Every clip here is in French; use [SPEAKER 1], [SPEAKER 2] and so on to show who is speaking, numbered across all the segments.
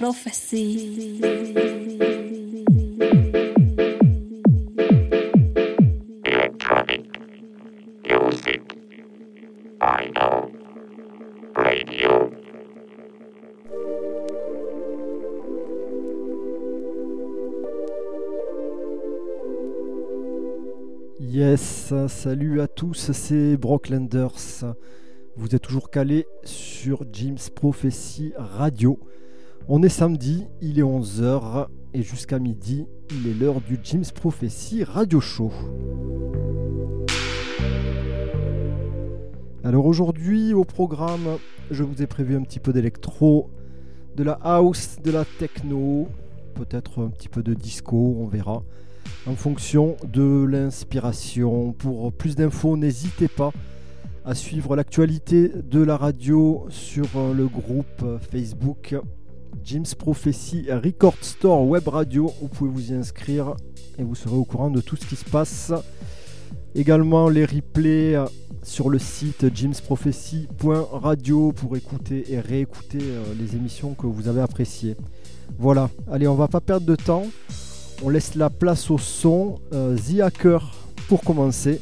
[SPEAKER 1] Prophecy.
[SPEAKER 2] Yes, salut à tous, c'est Brocklanders. Vous êtes toujours calés sur Jim's Prophecy Radio. On est samedi, il est 11h et jusqu'à midi, il est l'heure du Jim's Prophecy Radio Show. Alors aujourd'hui au programme, je vous ai prévu un petit peu d'électro, de la house, de la techno, peut-être un petit peu de disco, on verra en fonction de l'inspiration. Pour plus d'infos, n'hésitez pas à suivre l'actualité de la radio sur euh, le groupe Facebook Jim's Prophecy Record Store Web Radio. Vous pouvez vous y inscrire et vous serez au courant de tout ce qui se passe. Également les replays sur le site jimsprophecy.radio pour écouter et réécouter euh, les émissions que vous avez appréciées. Voilà, allez, on va pas perdre de temps. On laisse la place au son euh, The Hacker pour commencer.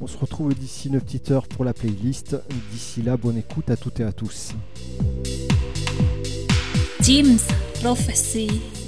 [SPEAKER 2] On se retrouve d'ici une petite heure pour la playlist. D'ici là, bonne écoute à toutes et à tous.
[SPEAKER 1] Jim's Prophecy.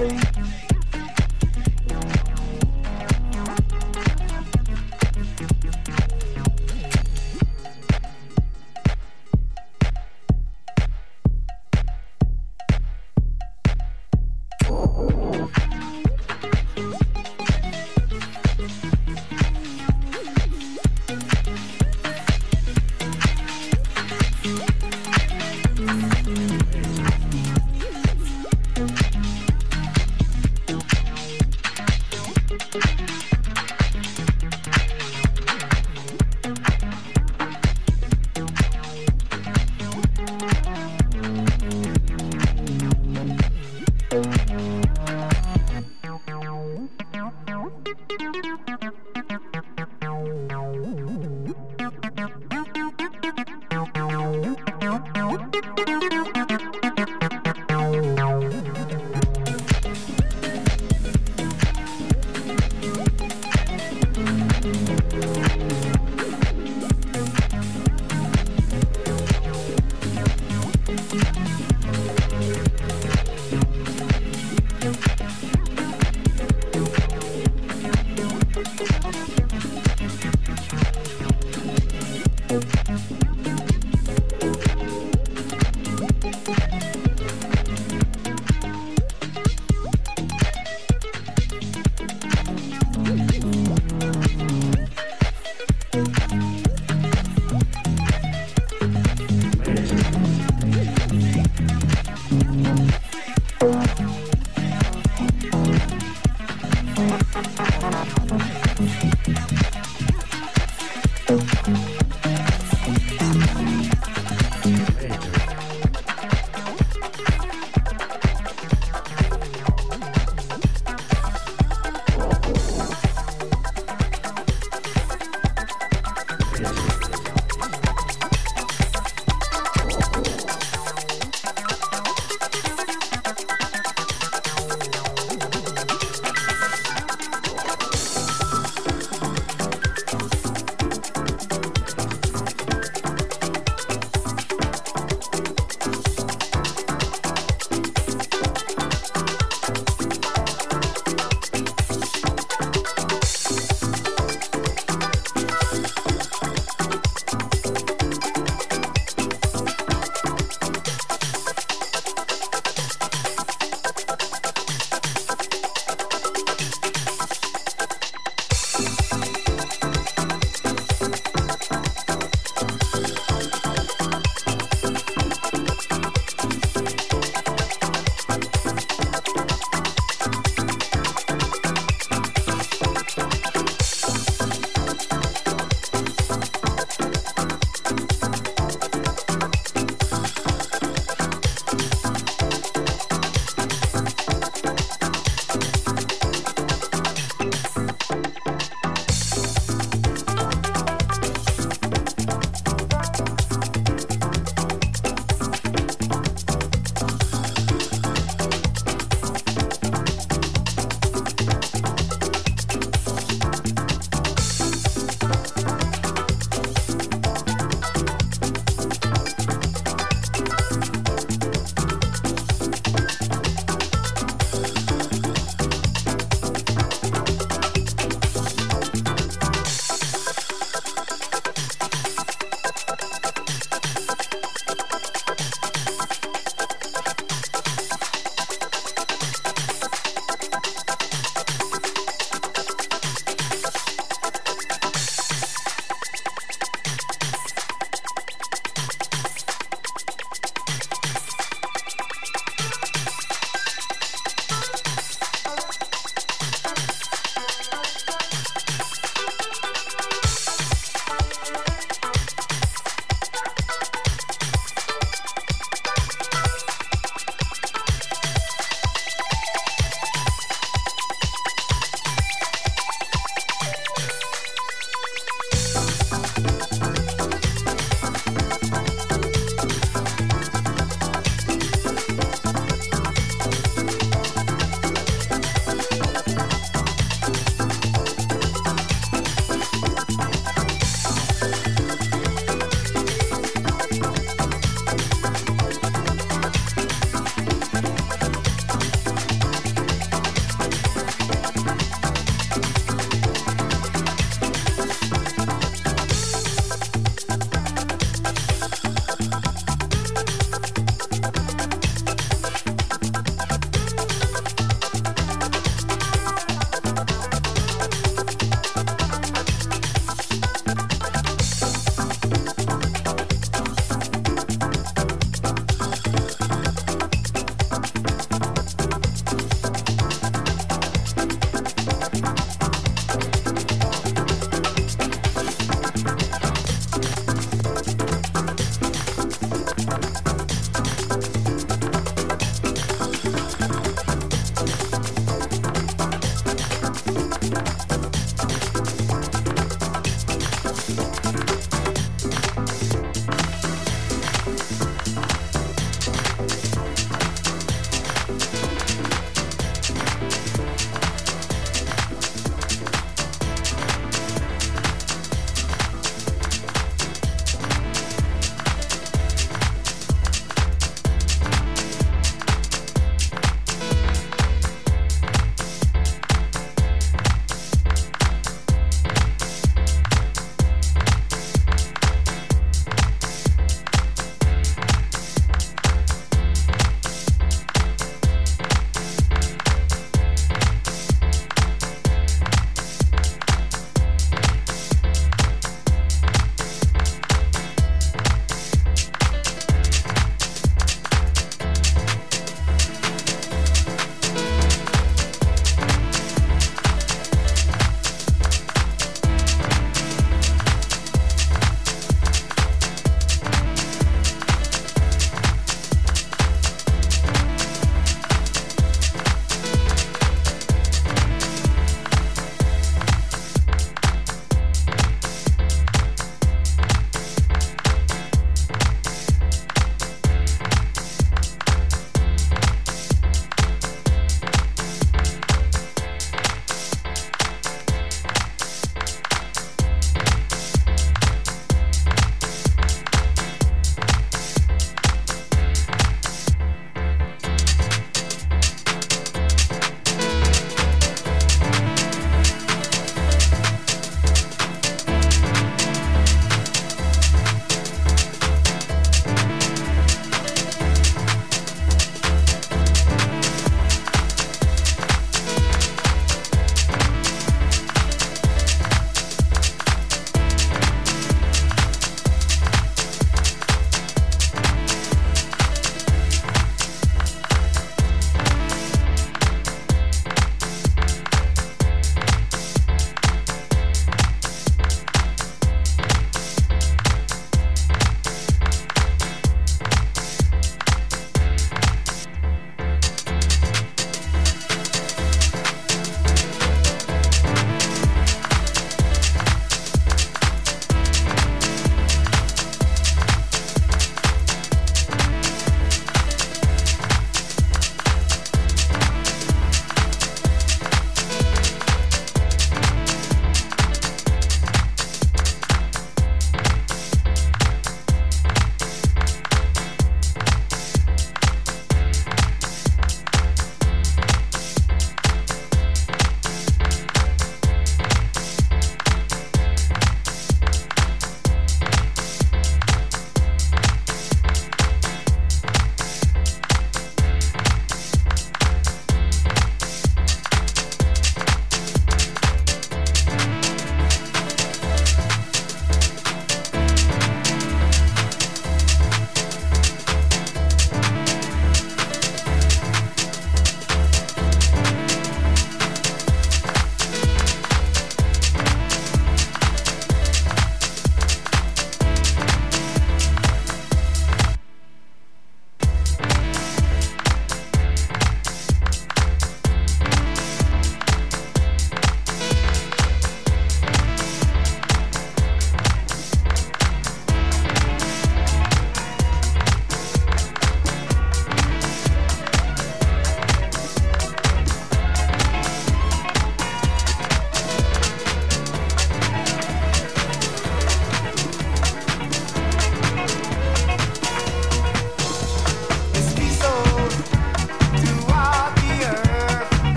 [SPEAKER 1] free.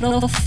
[SPEAKER 3] Prophecy.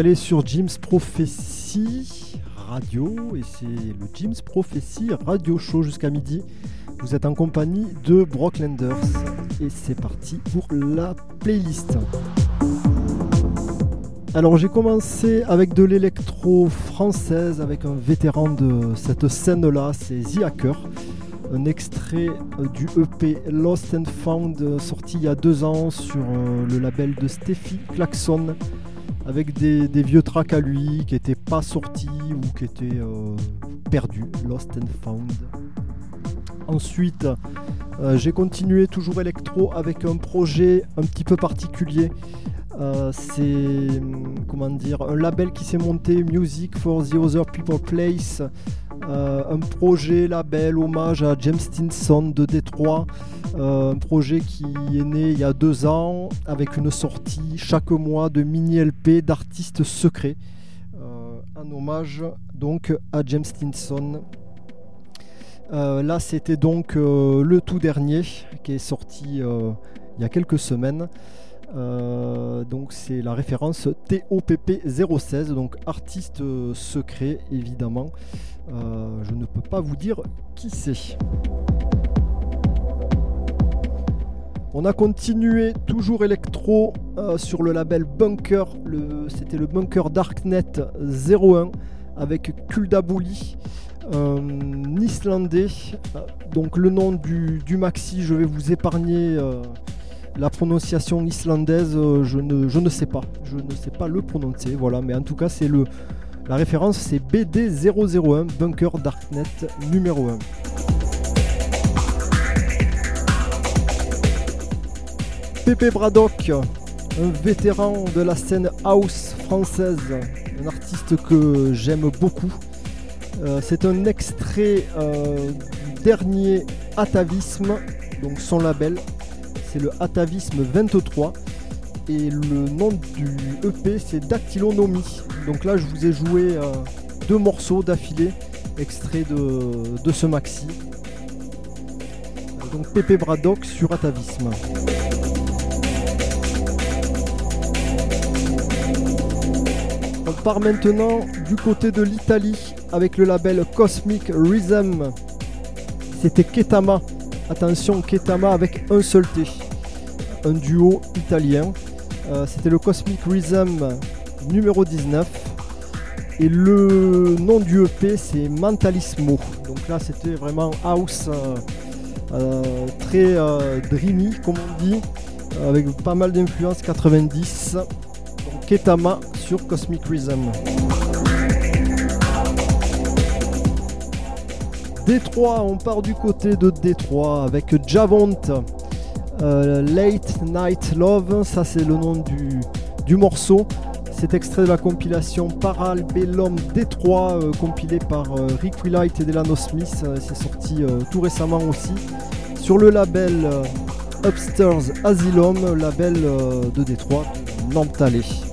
[SPEAKER 2] Calé sur Jim's Prophecy Radio et c'est le Jim's Prophecy Radio Show jusqu'à midi. Vous êtes en compagnie de Brocklanders et c'est parti pour la playlist. Alors j'ai commencé avec de l'électro française avec un vétéran de cette scène-là, c'est The Hacker. Un extrait du EP Lost and Found euh, sorti il y a deux ans sur euh, le label de Steffi Klaxon avec des, vieux tracks à lui qui n'étaient pas sortis ou qui étaient euh, perdus, Lost and Found. Ensuite, j'ai continué toujours électro avec un projet un petit peu particulier euh, c'est comment dire un label qui s'est monté, Music for the Other People Place, euh, un projet label hommage à James Stinson de Détroit, euh, un projet qui est né il y a deux ans avec une sortie chaque mois de mini LP d'artistes secrets, un hommage donc à James Stinson. là, c'était donc le tout dernier qui est sorti il y a quelques semaines. Euh, donc c'est la référence TOPP 016, donc artiste secret évidemment. Euh, je ne peux pas vous dire qui c'est. On a continué toujours électro euh, sur le label Bunker, c'était le Bunker Darknet 01 avec Kuldabouli, un Islandais. donc le nom du, maxi, je vais vous épargner la prononciation islandaise, euh, je ne, sais pas. Je ne sais pas le prononcer, voilà. Mais en tout cas, c'est le la référence, c'est BD001, Bunker Darknet numéro 1. Pepe Braddock, un vétéran de la scène house française, un artiste que j'aime beaucoup. Euh, c'est un extrait euh, du dernier Atavisme, donc son label, c'est le Atavisme 23 et le nom du EP c'est Dactylonomie. Donc là je vous ai joué euh, deux morceaux d'affilée extraits de, ce maxi. Donc Pepe Braddock sur Atavisme. On part maintenant du côté de l'Italie avec le label Cosmic Rhythm. C'était Ketama Attention, Ketama avec un seul T. Un duo italien. Euh, c'était le Cosmic Rhythm numéro 19. Et le nom du EP c'est Mentalismo. Donc là c'était vraiment house euh, euh, très dreamy comme on dit. Avec pas mal d'influences 90. Donc Ketama sur Cosmic Rhythm. Détroit, on part du côté de Détroit avec Javont. Euh, Late Night Love, ça c'est le nom du, morceau. C'est extrait de la compilation Paralbellum Détroit, euh, compilé par euh, Rick Wright et Delano Smith. c'est sorti tout récemment aussi sur le label Upstairs Asylum, label de Détroit, Nantalais.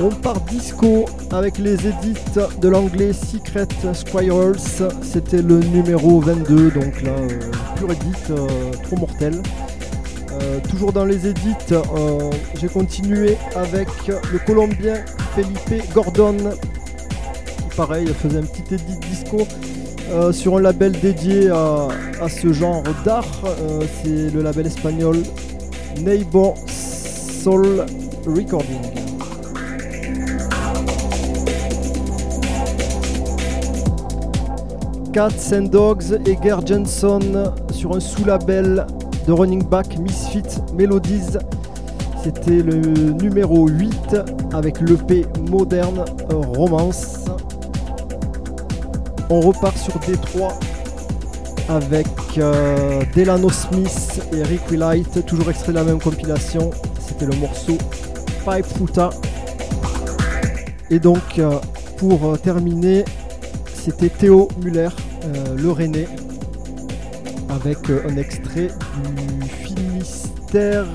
[SPEAKER 2] On part disco avec les édits de l'anglais Secret Squirrels. C'était le numéro 22, donc là, euh, pure édit, euh, trop mortel. Euh, toujours dans les édits, j'ai continué avec le Colombien Felipe Gordon, qui pareil faisait un petit édit disco sur un label dédié à, à ce genre d'art. C'est le label espagnol Neighbor Soul Recording. Cats and Dogs et Ger Jensen sur un sous-label de running back Misfit Melodies. C'était le numéro 8 avec l'EP Moderne Romance. On repart sur Détroit avec euh, Delano Smith et Rick Light, toujours extrait de la même compilation. C'était le morceau Pipe Futa. Et donc, euh, pour euh, terminer, c'était Théo Muller, euh, le René, avec euh, un extrait du Finistère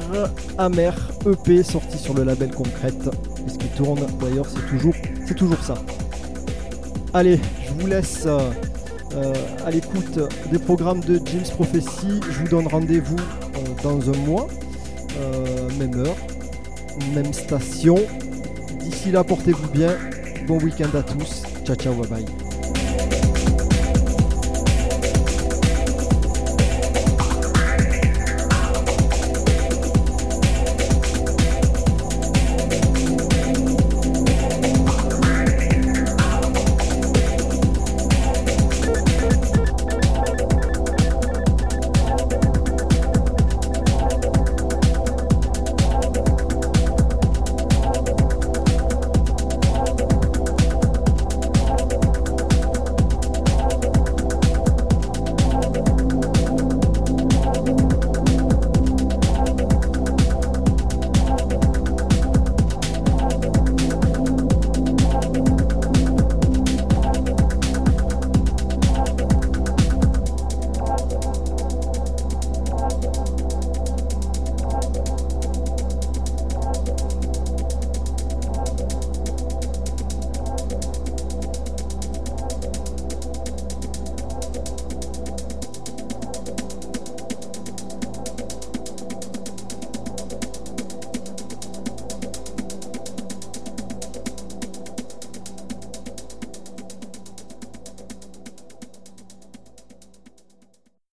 [SPEAKER 2] Amer EP sorti sur le label Concrète. Et ce qui tourne d'ailleurs, c'est toujours, ça. Allez, je vous laisse euh, à l'écoute des programmes de James Prophecy. Je vous donne rendez-vous dans un mois. même heure, même station. D'ici là, portez-vous bien. Bon week-end à tous. Ciao, ciao, bye bye.